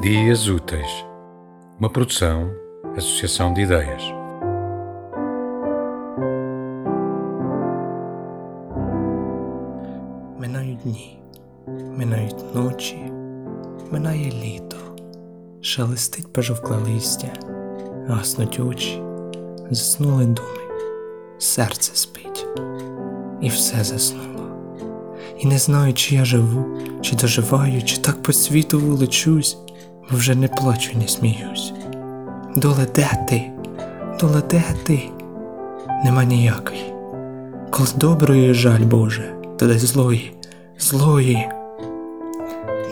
Dias Úteis, uma produção, associação de ideias. Минають дні, минають ночі, минає літо, шелестить пожовкле листя, гаснуть очі, заснули думи, серце спить, і все заснуло. І не знаю, чи я живу, чи доживаю, чи так по світу вуличусь, бо вже не плачу, не сміюсь. Доле де ти? Доле де ти? Нема ніякої. Коли доброї жаль Боже, то дай злої, злої.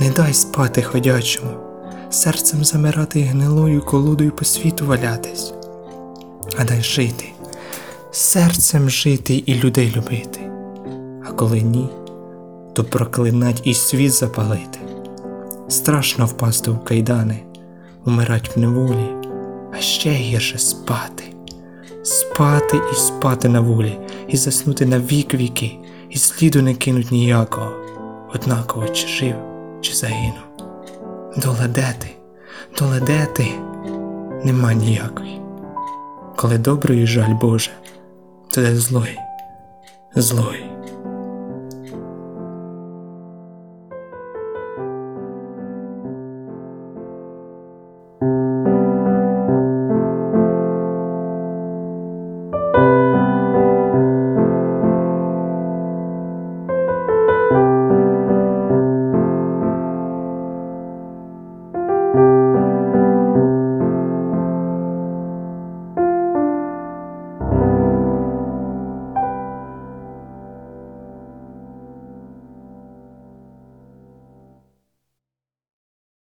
Не дай спати ходячому, серцем замирати гнилою колодою по світу валятись, а дай жити, серцем жити і людей любити. А коли ні, то проклинать і світ запалити. Страшно впасти в кайдани, умирать в неволі, а ще гірше спати спати і спати на волі, і заснути на вік віки, і сліду не кинуть ніякого, однаково чи жив, чи загинув. Доле де ти, доле де ти, нема ніякої. Коли доброї жаль Боже, то де злої, злої.